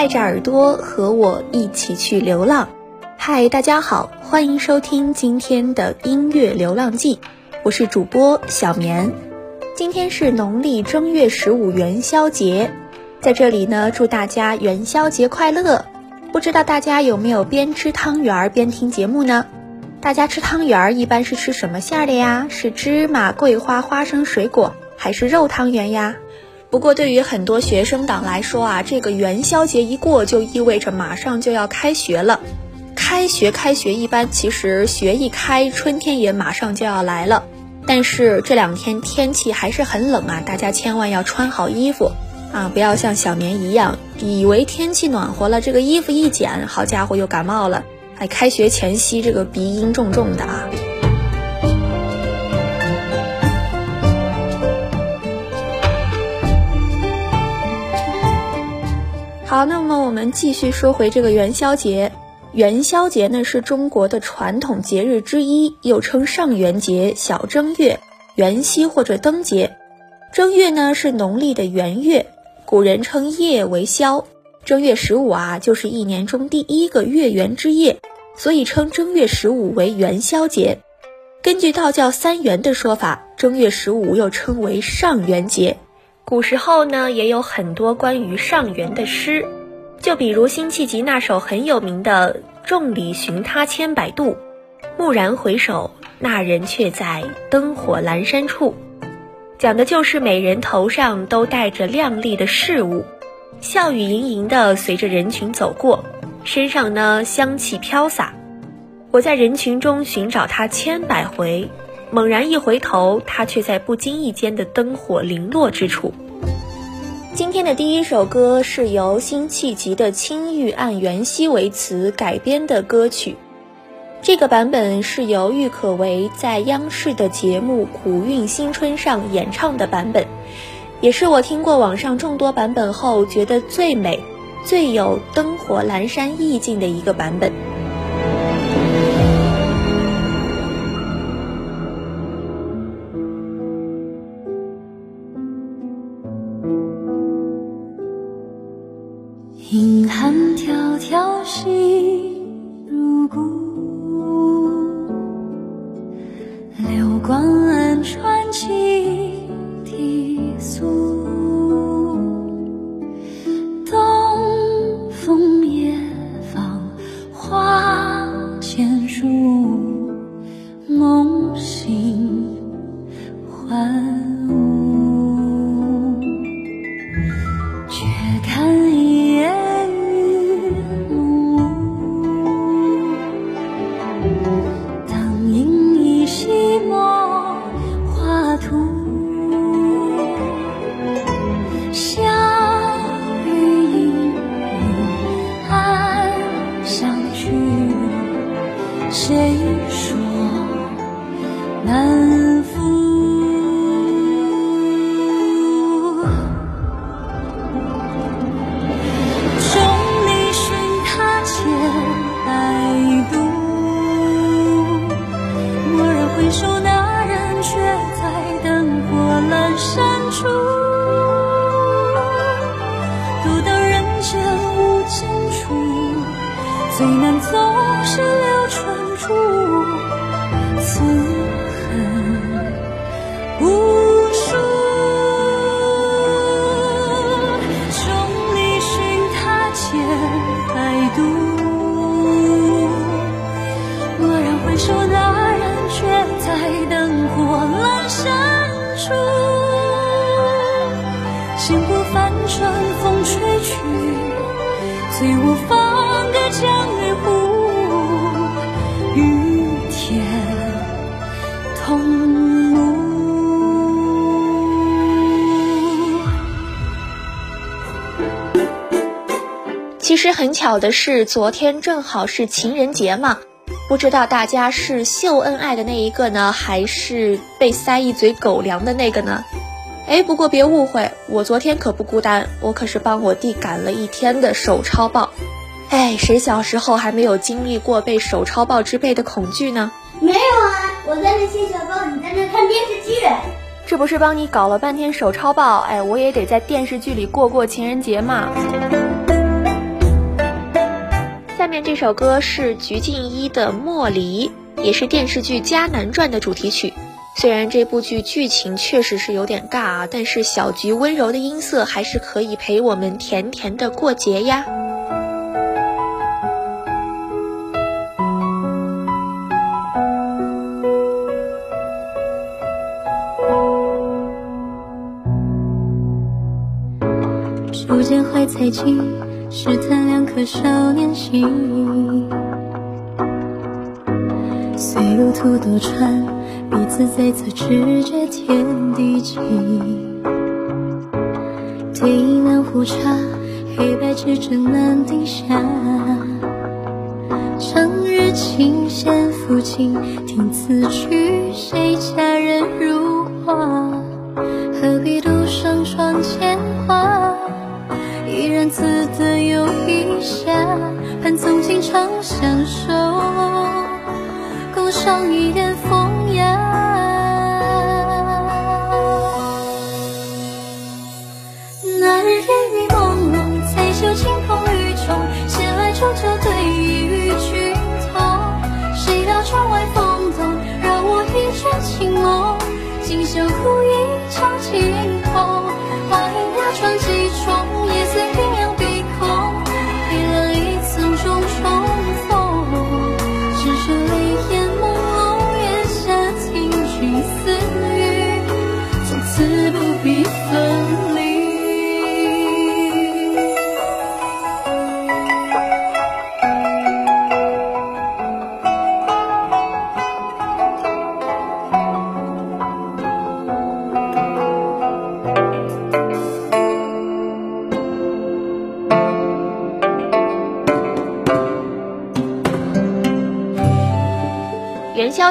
带着耳朵和我一起去流浪。嗨，大家好，欢迎收听今天的音乐流浪记，我是主播小棉。今天是农历正月十五元宵节，在这里呢，祝大家元宵节快乐。不知道大家有没有边吃汤圆儿边听节目呢？大家吃汤圆儿一般是吃什么馅儿的呀？是芝麻、桂花、花生、水果，还是肉汤圆呀？不过对于很多学生党来说啊，这个元宵节一过，就意味着马上就要开学了。开学，开学，一般其实学一开，春天也马上就要来了。但是这两天天气还是很冷啊，大家千万要穿好衣服啊，不要像小棉一样，以为天气暖和了，这个衣服一剪，好家伙又感冒了。哎，开学前夕这个鼻音重重的啊。继续说回这个元宵节。元宵节呢是中国的传统节日之一，又称上元节、小正月、元夕或者灯节。正月呢是农历的元月，古人称夜为宵。正月十五啊，就是一年中第一个月圆之夜，所以称正月十五为元宵节。根据道教三元的说法，正月十五又称为上元节。古时候呢，也有很多关于上元的诗，就比如辛弃疾那首很有名的《众里寻他千百度，蓦然回首，那人却在灯火阑珊处》，讲的就是每人头上都戴着亮丽的饰物，笑语盈盈的随着人群走过，身上呢香气飘洒。我在人群中寻找他千百回。猛然一回头，他却在不经意间的灯火零落之处。今天的第一首歌是由辛弃疾的《青玉案元夕》为词改编的歌曲，这个版本是由郁可唯在央视的节目《古韵新春》上演唱的版本，也是我听过网上众多版本后觉得最美、最有灯火阑珊意境的一个版本。醉我放歌江湖，与天同路。其实很巧的是，昨天正好是情人节嘛，不知道大家是秀恩爱的那一个呢，还是被塞一嘴狗粮的那个呢？哎，不过别误会，我昨天可不孤单，我可是帮我弟赶了一天的手抄报。哎，谁小时候还没有经历过被手抄报支配的恐惧呢？没有啊，我在那写小报，你在那看电视剧。这不是帮你搞了半天手抄报，哎，我也得在电视剧里过过情人节嘛。下面这首歌是鞠婧祎的《莫离》，也是电视剧《迦南传》的主题曲。虽然这部剧剧情确实是有点尬啊，但是小菊温柔的音色还是可以陪我们甜甜的过节呀。初见怀才记，试探两颗少年心。随路途多舛，彼此在侧，直觉天地间。对饮两壶茶，黑白之争难定下。长日琴弦抚琴，听此曲，谁佳人如画？何必独上窗前花？依然自得又一夏，盼从今长相一点风雅。那日烟雨朦胧，才嗅清风雨中，闲来煮酒对饮与君同。谁料窗外风动，扰我一卷清梦，今宵故一场惊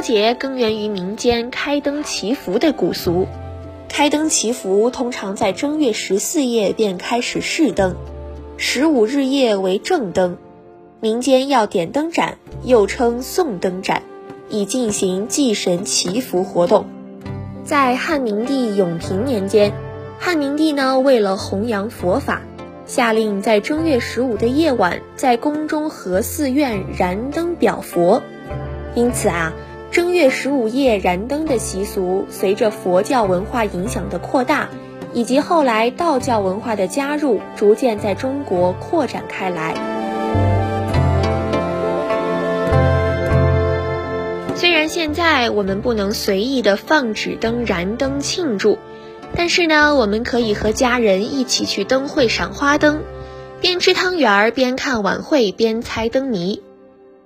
节根源于民间开灯祈福的古俗。开灯祈福通常在正月十四夜便开始试灯，十五日夜为正灯。民间要点灯盏，又称送灯盏，以进行祭神祈福活动。在汉明帝永平年间，汉明帝呢为了弘扬佛法，下令在正月十五的夜晚，在宫中和寺院燃灯表佛。因此啊，正月十五夜燃灯的习俗，随着佛教文化影响的扩大，以及后来道教文化的加入，逐渐在中国扩展开来。虽然现在我们不能随意的放纸灯、燃灯庆祝，但是呢，我们可以和家人一起去灯会赏花灯，边吃汤圆边看晚会边猜灯谜。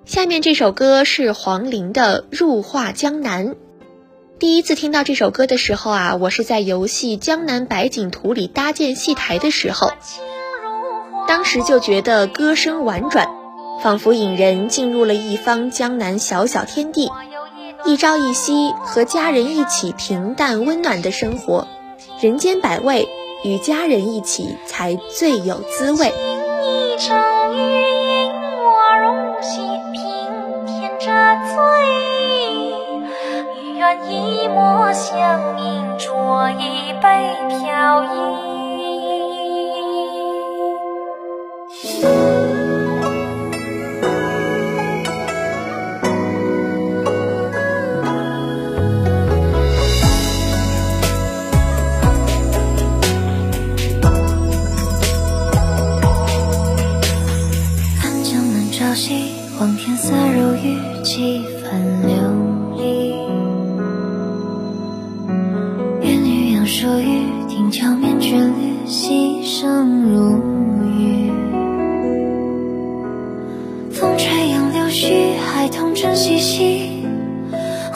下面这首歌是黄龄的《入画江南》。第一次听到这首歌的时候啊，我是在游戏《江南百景图》里搭建戏台的时候，当时就觉得歌声婉转，仿佛引人进入了一方江南小小天地，一朝一夕和家人一起平淡温暖的生活，人间百味，与家人一起才最有滋味。一场雨引我入戏，醉，欲。愿一抹香茗，酌一杯飘逸。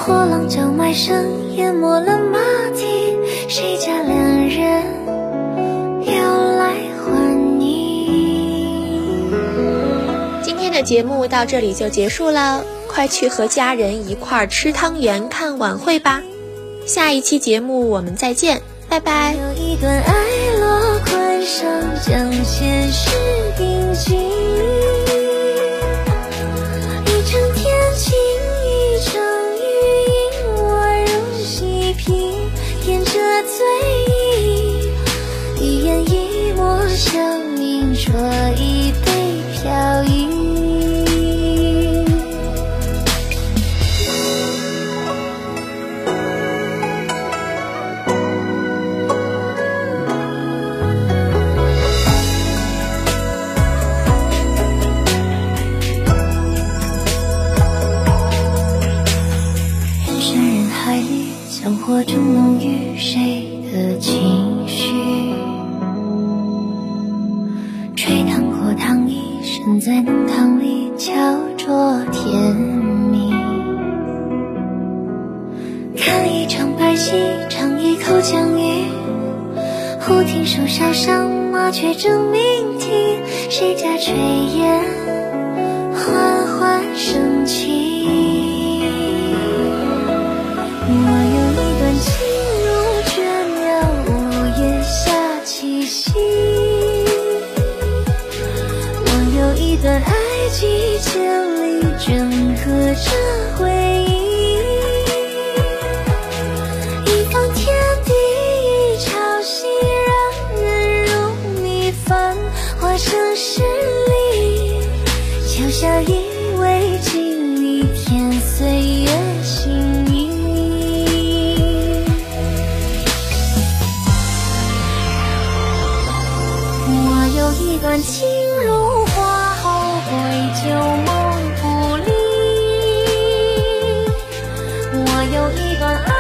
火浪将埋身淹没了马蹄，谁家良人又来还你？今天的节目到这里就结束了，快去和家人一块儿吃汤圆、看晚会吧。下一期节目我们再见，拜拜。有一段爱落款上，将前世铭记。看一场白戏，尝一口江鱼。忽听树梢上，麻雀争鸣啼，谁家炊烟缓缓升起？我有一段情如倦鸟，午夜下栖息。我有一段爱，几千里，整合着我有一段情如花后归，旧梦不离。我有一段爱。